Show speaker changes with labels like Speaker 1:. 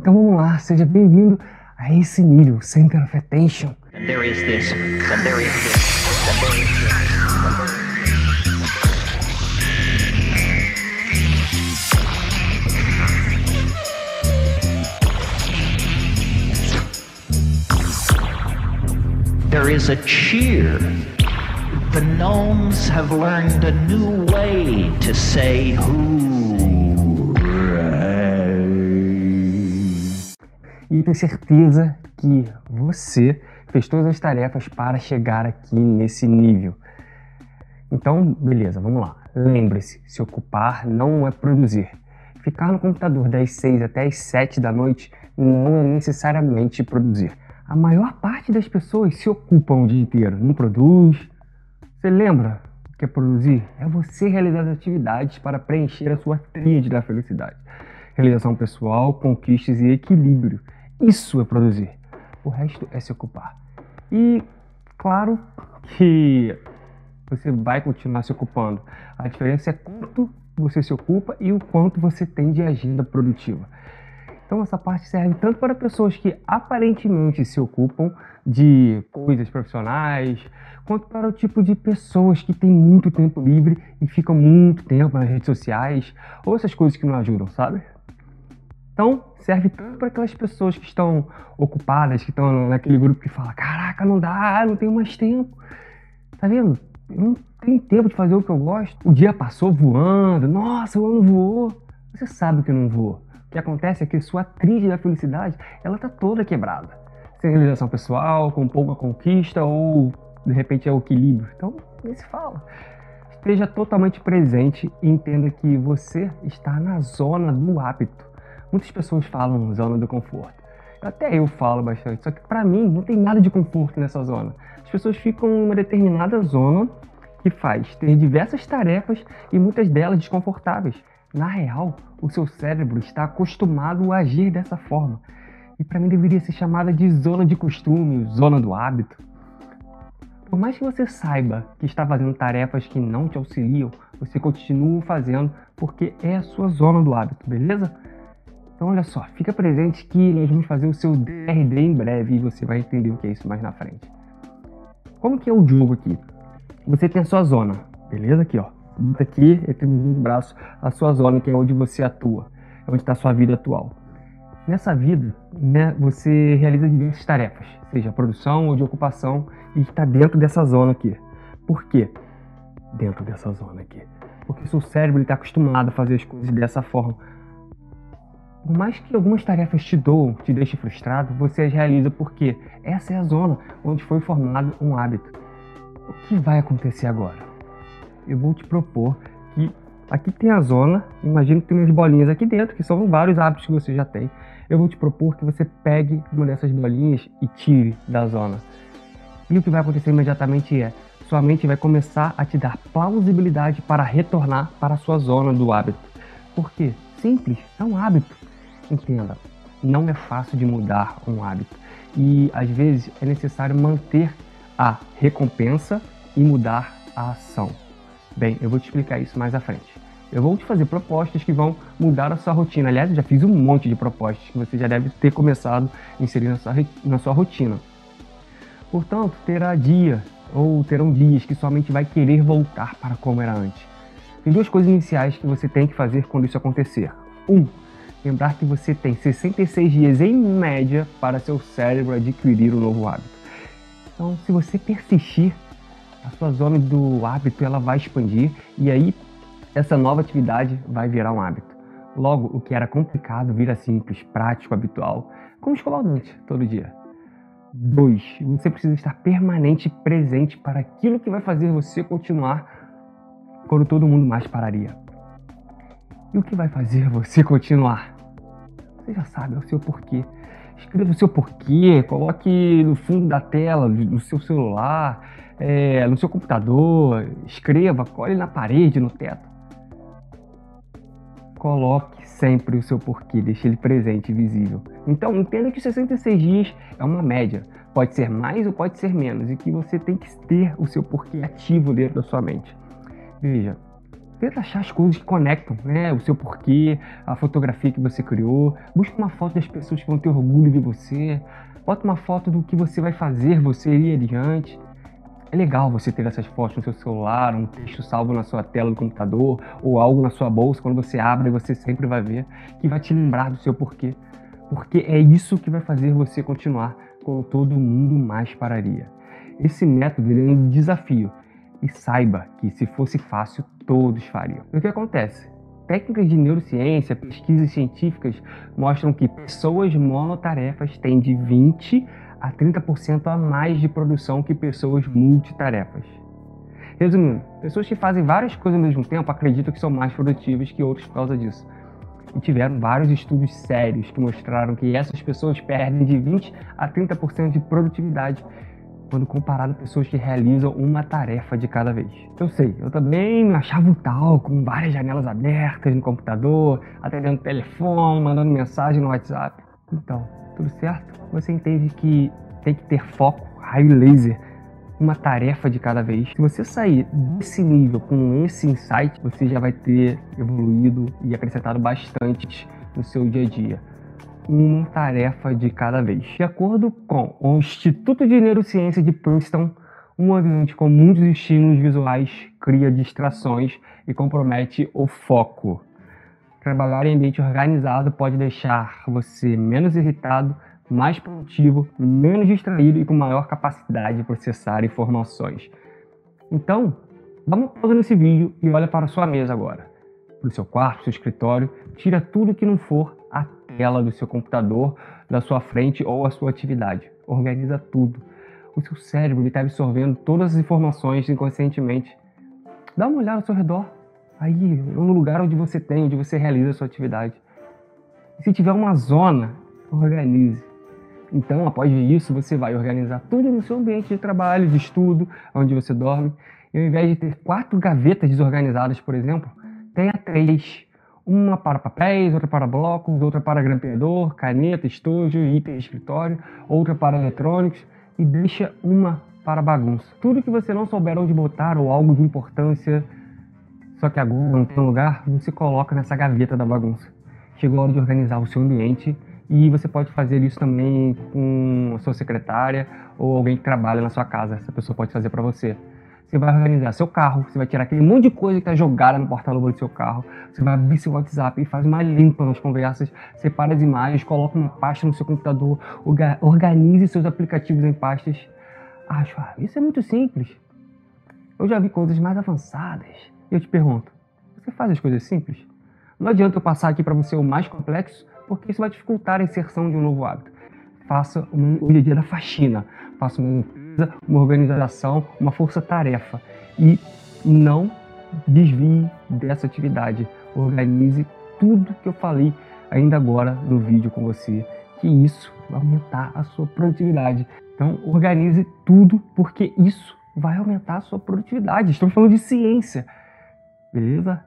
Speaker 1: Então vamos lá, seja bem-vindo a esse nível, Center of Attention.
Speaker 2: There is this, there is this, there is a cheer. The gnomes have learned a new way to say hooray.
Speaker 1: E tenho certeza que você fez todas as tarefas para chegar aqui nesse nível. Então, beleza, vamos lá. Lembre-se, se ocupar não é produzir. Ficar no computador das 6 até as 7 da noite não é necessariamente produzir. A maior parte das pessoas se ocupam o dia inteiro, não produz. Você lembra o que é produzir? É você realizar as atividades para preencher a sua tríade da felicidade. Realização pessoal, conquistas e equilíbrio. Isso é produzir. O resto é se ocupar. E claro que você vai continuar se ocupando. A diferença é quanto você se ocupa e o quanto você tem de agenda produtiva. Então essa parte serve tanto para pessoas que aparentemente se ocupam de coisas profissionais, quanto para o tipo de pessoas que têm muito tempo livre e ficam muito tempo nas redes sociais, ou essas coisas que não ajudam, sabe? Então, serve tanto para aquelas pessoas que estão ocupadas, que estão naquele grupo que fala: Caraca, não dá, não tenho mais tempo. Tá vendo? Eu não tenho tempo de fazer o que eu gosto. O dia passou voando, nossa, o ano voou. Você sabe que não voou. O que acontece é que sua trilha da felicidade, ela tá toda quebrada. Sem realização pessoal, com pouca conquista ou de repente é o equilíbrio. Então, nem se fala. Esteja totalmente presente e entenda que você está na zona do hábito. Muitas pessoas falam zona do conforto. Até eu falo bastante, só que para mim não tem nada de conforto nessa zona. As pessoas ficam em uma determinada zona que faz ter diversas tarefas e muitas delas desconfortáveis. Na real, o seu cérebro está acostumado a agir dessa forma. E para mim deveria ser chamada de zona de costume, zona do hábito. Por mais que você saiba que está fazendo tarefas que não te auxiliam, você continua fazendo porque é a sua zona do hábito, beleza? Então olha só, fica presente que nós vamos fazer o seu DRD em breve e você vai entender o que é isso mais na frente. Como que é o jogo aqui? Você tem a sua zona, beleza? Aqui, ó. Aqui, entre os braços, a sua zona, que é onde você atua. É onde está a sua vida atual. Nessa vida, né, você realiza diversas tarefas, seja produção ou de ocupação, e está dentro dessa zona aqui. Por quê? Dentro dessa zona aqui. Porque o seu cérebro está acostumado a fazer as coisas dessa forma. Por mais que algumas tarefas te doam, te deixem frustrado, você as realiza porque essa é a zona onde foi formado um hábito. O que vai acontecer agora? Eu vou te propor que aqui tem a zona, imagino que tem umas bolinhas aqui dentro, que são vários hábitos que você já tem. Eu vou te propor que você pegue uma dessas bolinhas e tire da zona. E o que vai acontecer imediatamente é, sua mente vai começar a te dar plausibilidade para retornar para a sua zona do hábito. Por quê? Simples, é um hábito. Entenda, não é fácil de mudar um hábito. E às vezes é necessário manter a recompensa e mudar a ação. Bem, eu vou te explicar isso mais à frente. Eu vou te fazer propostas que vão mudar a sua rotina. Aliás, eu já fiz um monte de propostas que você já deve ter começado a inserir na sua, na sua rotina. Portanto, terá dia ou terão dias que sua mente vai querer voltar para como era antes. Tem duas coisas iniciais que você tem que fazer quando isso acontecer. Um, lembrar que você tem 66 dias em média para seu cérebro adquirir o um novo hábito. Então, se você persistir, a sua zona do hábito ela vai expandir e aí essa nova atividade vai virar um hábito. Logo, o que era complicado vira simples, prático, habitual, como escovar o dente todo dia. 2. Você precisa estar permanente presente para aquilo que vai fazer você continuar quando todo mundo mais pararia. E o que vai fazer você continuar? Você já sabe, é o seu porquê. Escreva o seu porquê, coloque no fundo da tela, no seu celular, é, no seu computador, escreva, cole na parede, no teto. Coloque sempre o seu porquê, deixe ele presente e visível. Então, entenda que 66 dias é uma média. Pode ser mais ou pode ser menos, e que você tem que ter o seu porquê ativo dentro da sua mente. Veja, Tenta achar as coisas que conectam, né? O seu porquê, a fotografia que você criou. Busca uma foto das pessoas que vão ter orgulho de você. Bota uma foto do que você vai fazer, você ir adiante. É legal você ter essas fotos no seu celular, um texto salvo na sua tela do computador, ou algo na sua bolsa, quando você abre você sempre vai ver, que vai te lembrar do seu porquê. Porque é isso que vai fazer você continuar quando todo mundo mais pararia. Esse método é um desafio. E saiba que se fosse fácil, todos fariam. E o que acontece? Técnicas de neurociência, pesquisas científicas mostram que pessoas monotarefas têm de 20 a 30% a mais de produção que pessoas multitarefas. Resumindo, pessoas que fazem várias coisas ao mesmo tempo acreditam que são mais produtivas que outros por causa disso. E tiveram vários estudos sérios que mostraram que essas pessoas perdem de 20 a 30% de produtividade quando comparado a pessoas que realizam uma tarefa de cada vez. Eu sei, eu também me achava um tal, com várias janelas abertas no computador, atendendo telefone, mandando mensagem no WhatsApp. Então, tudo certo? Você entende que tem que ter foco, raio laser, uma tarefa de cada vez. Se você sair desse nível com esse insight, você já vai ter evoluído e acrescentado bastante no seu dia a dia. Uma tarefa de cada vez. De acordo com o Instituto de Neurociência de Princeton, um ambiente com muitos estímulos visuais cria distrações e compromete o foco. Trabalhar em ambiente organizado pode deixar você menos irritado, mais produtivo, menos distraído e com maior capacidade de processar informações. Então, dá uma pausa nesse vídeo e olha para a sua mesa agora. Para o seu quarto, seu escritório, tira tudo que não for tela do seu computador, da sua frente ou a sua atividade. Organiza tudo. O seu cérebro está absorvendo todas as informações inconscientemente. Dá uma olhada ao seu redor aí no lugar onde você tem, onde você realiza a sua atividade. E se tiver uma zona, organize. Então, após isso, você vai organizar tudo no seu ambiente de trabalho, de estudo, onde você dorme. E ao invés de ter quatro gavetas desorganizadas, por exemplo, tenha três. Uma para papéis, outra para blocos, outra para grampeador, caneta, estojo, item escritório, outra para eletrônicos e deixa uma para bagunça. Tudo que você não souber onde botar ou algo de importância só que agora não tem lugar, se coloca nessa gaveta da bagunça. Chegou a hora de organizar o seu ambiente e você pode fazer isso também com a sua secretária ou alguém que trabalha na sua casa. Essa pessoa pode fazer para você. Você vai organizar seu carro, você vai tirar aquele monte de coisa que está jogada no porta-luva do seu carro. Você vai abrir seu WhatsApp e faz uma limpa nas conversas, separa as imagens, coloca uma pasta no seu computador, organize seus aplicativos em pastas. Ah, isso é muito simples. Eu já vi coisas mais avançadas. E eu te pergunto, você faz as coisas simples? Não adianta eu passar aqui para você o mais complexo, porque isso vai dificultar a inserção de um novo hábito. Faça um, a dia da faxina, faça uma uma organização, uma força-tarefa e não desvie dessa atividade. Organize tudo que eu falei ainda agora no vídeo com você, que isso vai aumentar a sua produtividade. Então, organize tudo, porque isso vai aumentar a sua produtividade. Estamos falando de ciência beleza?